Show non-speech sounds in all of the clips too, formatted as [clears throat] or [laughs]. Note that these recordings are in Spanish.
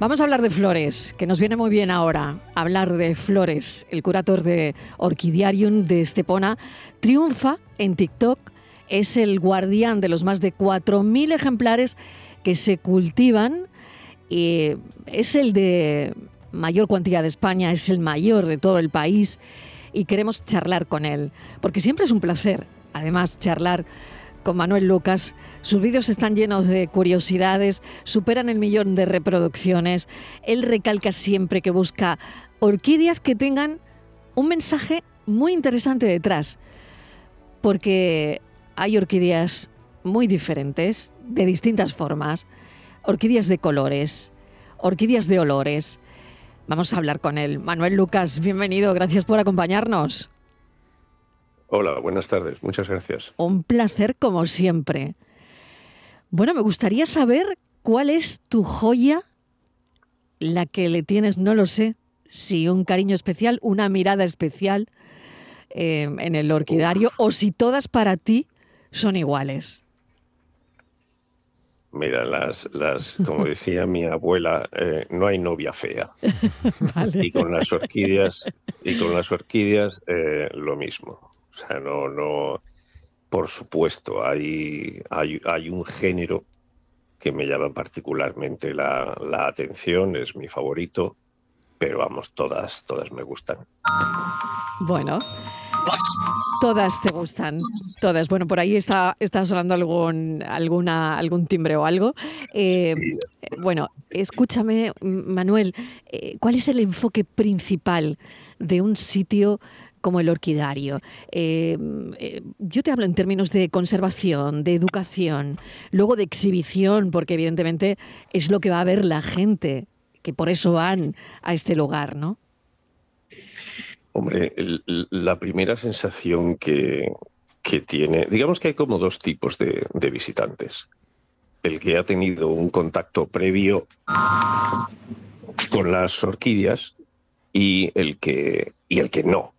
Vamos a hablar de flores, que nos viene muy bien ahora hablar de flores. El curator de Orquidiarium de Estepona triunfa en TikTok, es el guardián de los más de 4.000 ejemplares que se cultivan y es el de mayor cuantía de España, es el mayor de todo el país y queremos charlar con él, porque siempre es un placer, además, charlar con Manuel Lucas. Sus vídeos están llenos de curiosidades, superan el millón de reproducciones. Él recalca siempre que busca orquídeas que tengan un mensaje muy interesante detrás, porque hay orquídeas muy diferentes, de distintas formas, orquídeas de colores, orquídeas de olores. Vamos a hablar con él. Manuel Lucas, bienvenido, gracias por acompañarnos. Hola, buenas tardes, muchas gracias. Un placer como siempre. Bueno, me gustaría saber cuál es tu joya, la que le tienes, no lo sé, si un cariño especial, una mirada especial eh, en el orquidario, o si todas para ti son iguales. Mira, las, las, como [laughs] decía mi abuela, eh, no hay novia fea. [laughs] Y con las orquídeas, y con las orquídeas eh, lo mismo. O sea, no, no, por supuesto, hay, hay, hay un género que me llama particularmente la, la, atención, es mi favorito, pero vamos, todas, todas me gustan. Bueno, todas te gustan, todas. Bueno, por ahí está, está sonando algún, alguna, algún timbre o algo. Eh, bueno, escúchame, Manuel, eh, ¿cuál es el enfoque principal de un sitio como el orquidario. Eh, eh, yo te hablo en términos de conservación, de educación, luego de exhibición, porque evidentemente es lo que va a ver la gente, que por eso van a este lugar, ¿no? Hombre, la primera sensación que, tiene, digamos que hay como dos tipos de, de visitantes. El que ha tenido un contacto previo con las orquídeas y el que, y el que no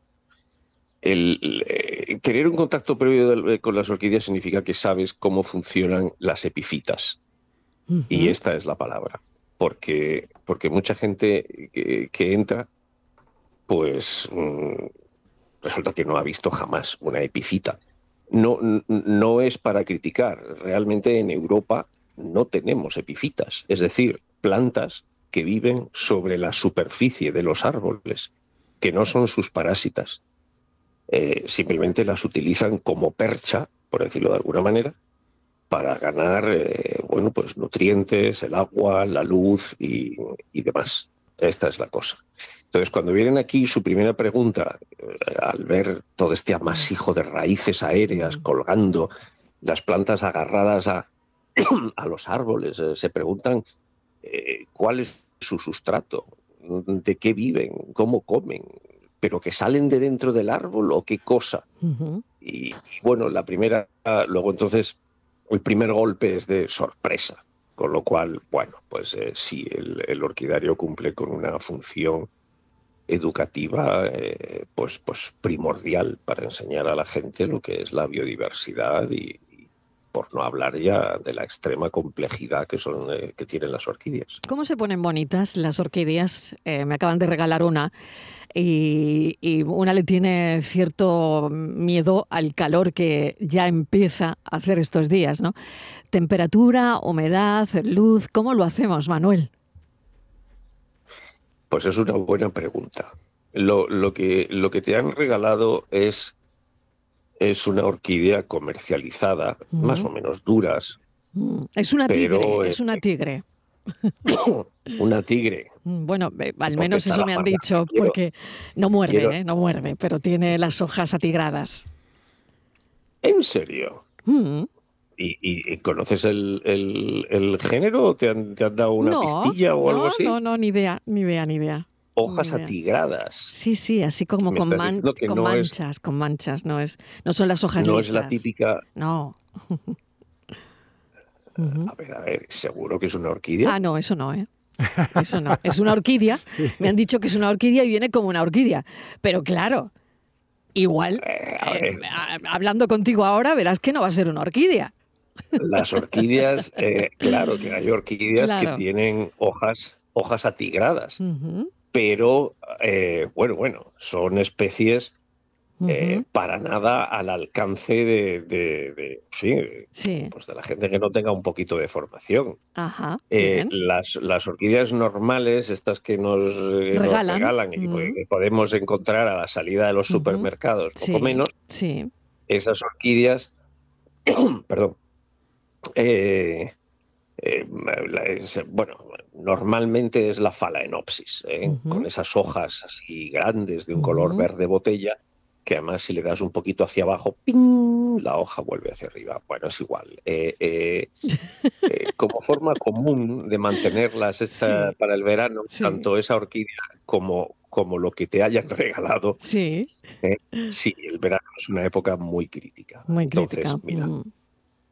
el, eh, tener un contacto previo eh, con las orquídeas significa que sabes cómo funcionan las epifitas. Y esta es la palabra. Porque, porque mucha gente que, entra, pues mm, resulta que no ha visto jamás una epifita. No, no es para criticar. Realmente en Europa no tenemos epifitas, es decir, plantas que viven sobre la superficie de los árboles, que no son sus parásitas, eh, simplemente las utilizan como percha, por decirlo de alguna manera, para ganar eh, bueno, pues nutrientes, el agua, la luz y, demás. Esta es la cosa. Entonces, cuando vienen aquí, su primera pregunta, eh, al ver todo este amasijo de raíces aéreas colgando, las plantas agarradas a, [clears throat] a los árboles, se preguntan cuál es su sustrato, de qué viven, cómo comen, pero que salen de dentro del árbol o qué cosa. y, bueno, la primera, luego entonces, el primer golpe es de sorpresa, con lo cual, bueno, pues eh, sí, el, orquidario cumple con una función educativa eh, pues, pues primordial para enseñar a la gente lo que es la biodiversidad y, por no hablar ya de la extrema complejidad que son eh, que tienen las orquídeas. ¿Cómo se ponen bonitas las orquídeas? me acaban de regalar una y, una le tiene cierto miedo al calor que ya empieza a hacer estos días, ¿no? Temperatura, humedad, luz, ¿cómo lo hacemos, Manuel? Pues es una buena pregunta. Lo, que, lo que te han regalado es, es una orquídea comercializada, más o menos duras. Mm, es una tigre, es una tigre. [coughs] Una tigre. Mm, bueno, al menos eso me han dicho, porque no muerde, ¿eh? no muerde, pero tiene las hojas atigradas. ¿En serio? Mm. ¿Y, conoces el, género? ¿Te han, dado una pistilla o algo así? No, no, ni idea, ni idea, ni idea. Hojas atigradas. Sí, sí, así como con, manchas, con manchas, no es, no son las hojas No es la típica. No. [laughs] A ver, a ver, ¿seguro que es una orquídea? Ah, no, eso no, ¿eh? Eso no. Es una orquídea. [laughs] Me han dicho que es una orquídea y viene como una orquídea. Pero claro, igual, eh, eh, hablando contigo ahora, verás que no va a ser una orquídea. Las orquídeas, eh, claro que hay orquídeas que tienen hojas hojas atigradas. Pero, eh, bueno, bueno, son especies eh, para nada al alcance de, Pues de la gente que no tenga un poquito de formación. Eh, las, las, orquídeas normales, estas que nos regalan, y que podemos encontrar a la salida de los supermercados, poco menos, esas orquídeas, [clears throat] perdón, eh, bueno, normalmente es la phalaenopsis, con esas hojas así grandes de un color verde botella que además si le das un poquito hacia abajo, la hoja vuelve hacia arriba. Bueno, es igual. Eh, eh, [laughs] eh, como forma común de mantenerlas para el verano, tanto esa orquídea como, como lo que te hayan [laughs] regalado. Sí. sí, el verano es una época muy crítica. Muy crítica. Entonces, mira, mm.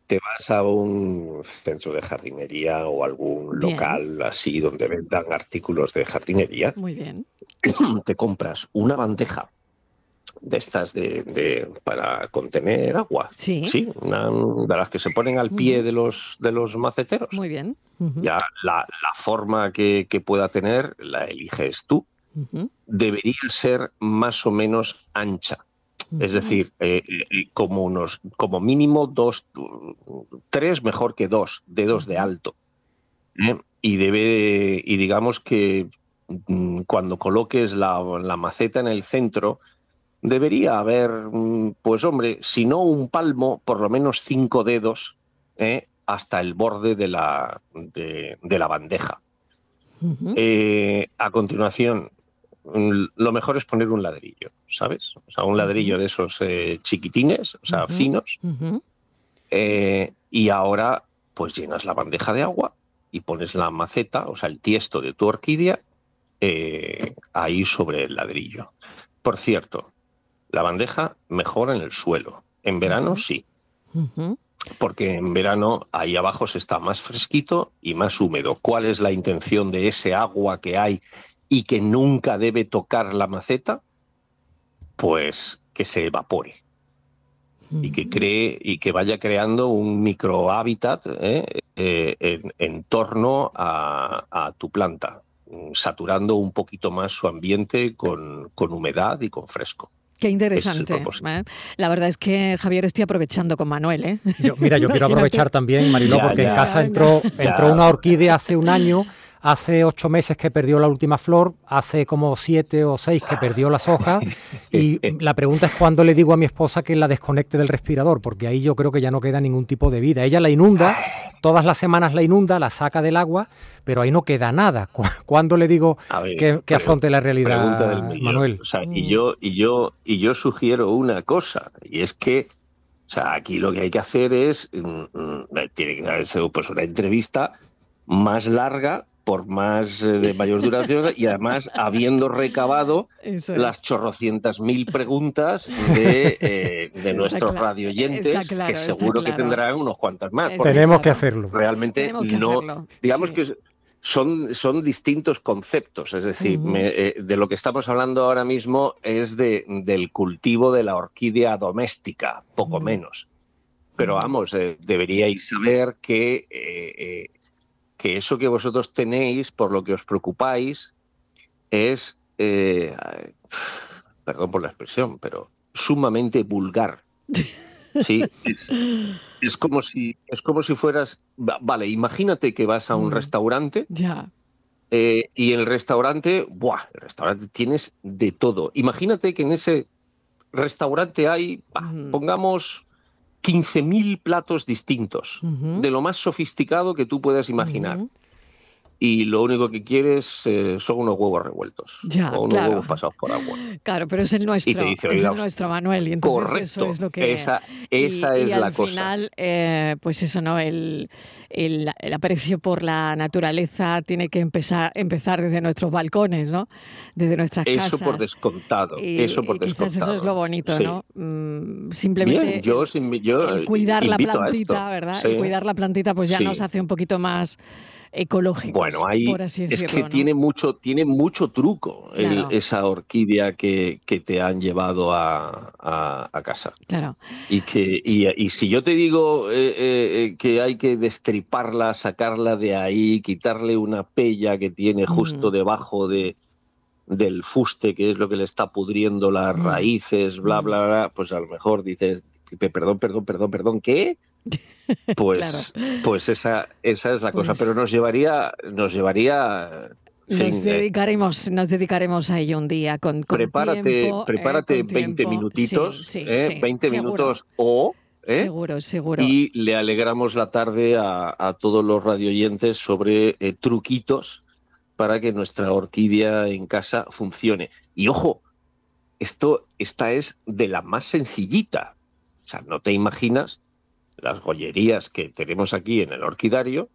Te vas a un centro de jardinería o algún local así donde vendan artículos de jardinería. Muy bien. [clears throat] Te compras una bandeja de estas de, para contener agua. Sí. Sí, una, de las que se ponen al pie de los de los maceteros. Muy bien. Ya la, forma que, pueda tener la eliges tú. Debería ser más o menos ancha. Es decir, eh, eh, como unos, como mínimo dos, tres mejor que dos dedos de alto. ¿eh? Y debe, y digamos que mm, cuando coloques la, la maceta en el centro, debería haber, mm, pues hombre, si no un palmo, por lo menos cinco dedos ¿eh? hasta el borde de la, de, la bandeja. A continuación, lo mejor es poner un ladrillo, ¿sabes? O sea, un ladrillo de esos eh, chiquitines, o sea, finos. y ahora, pues llenas la bandeja de agua y pones la maceta, o sea, el tiesto de tu orquídea, ahí sobre el ladrillo. Por cierto, la bandeja mejora en el suelo. En verano sí. Porque en verano ahí abajo se está más fresquito y más húmedo. ¿Cuál es la intención de ese agua que hay y que nunca debe tocar la maceta? Pues que se evapore y que cree y que vaya creando un microhábitat ¿eh? eh en, torno a, tu planta, saturando un poquito más su ambiente con humedad y con fresco. Qué interesante. ¿eh? La verdad es que Javier estoy aprovechando con Manuel. ¿eh? mira, yo quiero aprovechar también, Mariló, porque en casa entró, entró una orquídea hace un año hace ocho meses que perdió la última flor, hace como siete o seis que perdió las hojas [laughs] y la pregunta es cuándo le digo a mi esposa que la desconecte del respirador, porque ahí yo creo que ya no queda ningún tipo de vida. Ella la inunda, todas las semanas la inunda, la saca del agua, pero ahí no queda nada. [laughs] ¿Cuándo le digo que, afronte la realidad, Manuel? y mm. yo y yo y yo sugiero una cosa y es que o sea, aquí lo que hay que hacer es mm, mm, tiene que ser pues una entrevista más larga por más eh, de mayor duración y además habiendo recabado las chorrocientas mil preguntas de, [laughs] eh, nuestros radioyentes, que seguro que tendrán unos cuantos más. Tenemos que hacerlo. Realmente no, digamos que son, son distintos conceptos, es decir, eh, de lo que estamos hablando ahora mismo es de, del cultivo de la orquídea doméstica, poco menos. Pero vamos, deberíais saber que que eso que vosotros tenéis, por lo que os preocupáis, es, eh, [sighs] perdón por la expresión, pero sumamente vulgar. [laughs] Sí, es, como si es como si fueras, vale, imagínate que vas a un mm. restaurante. Ya. Eh, y el restaurante, buah, el restaurante tienes de todo. Imagínate que en ese restaurante hay, pongamos 15.000 platos distintos, de lo más sofisticado que tú puedas imaginar y lo único que quieres eh, son unos huevos revueltos o unos huevos pasados por agua. Claro, pero es el nuestro, es el nuestro Manuel y entonces correcto, eso es lo que esa, esa y, es la al final, eh, pues eso no, el, el, aprecio por la naturaleza tiene que empezar empezar desde nuestros balcones, ¿no? Desde nuestras casas. Eso por descontado, eso por descontado. eso es lo bonito, ¿no? Mm, simplemente yo, cuidar la plantita, ¿verdad? Y cuidar la plantita, pues ya nos hace un poquito más ecológicos. Bueno, ahí es que tiene mucho, tiene mucho truco esa orquídea que, que, te han llevado a, a, casa. Claro. Y que y, si yo te digo eh, eh, que hay que destriparla, sacarla de ahí, quitarle una pella que tiene justo debajo de del fuste, que es lo que le está pudriendo las raíces, bla, bla, bla, pues a lo mejor dices, perdón, perdón, perdón, perdón, ¿qué? [laughs] Pues, pues esa, esa es la cosa, pero pues nos llevaría, nos llevaría nos dedicaremos, nos dedicaremos a ello un día con, prepárate, prepárate 20 minutitos, 20 minutos o ¿eh? Seguro, seguro. Y le alegramos la tarde a, todos los radioyentes sobre eh, truquitos para que nuestra orquídea en casa funcione. Y ojo, esto, esta es de la más sencillita. O sea, no te imaginas las joyerías que tenemos aquí en el orquidario,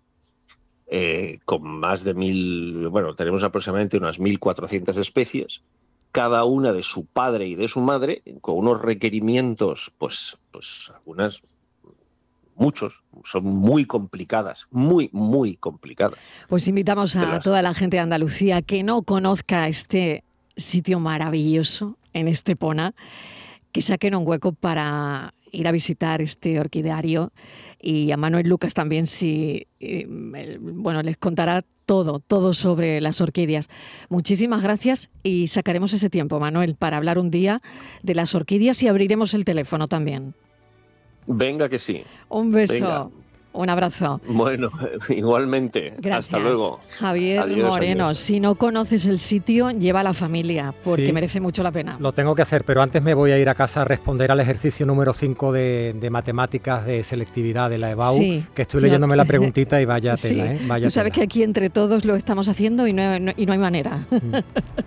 eh, con más de mil, bueno, tenemos aproximadamente unas 1.400 especies, cada una de su padre y de su madre, con unos requerimientos, pues, pues algunas, muchos, son muy complicadas, muy, muy complicadas. Pues invitamos a toda la gente de Andalucía que no conozca este sitio maravilloso en Estepona, que saquen un hueco para ir a visitar este orquideario y a Manuel Lucas también si eh, bueno les contará todo todo sobre las orquídeas. Muchísimas gracias y sacaremos ese tiempo Manuel para hablar un día de las orquídeas y abriremos el teléfono también. Venga que sí. Un beso un abrazo. Bueno, [laughs] igualmente. Hasta luego. Javier Moreno, si no conoces el sitio, lleva a la familia, porque merece mucho la pena. Lo tengo que hacer, pero antes me voy a ir a casa a responder al ejercicio número 5 de, matemáticas de selectividad de la EBAU, que estoy leyéndome la [laughs] preguntita y vaya tela, ¿eh? Tú sabes que aquí entre todos lo estamos haciendo y no, y no hay manera. Mm. [laughs]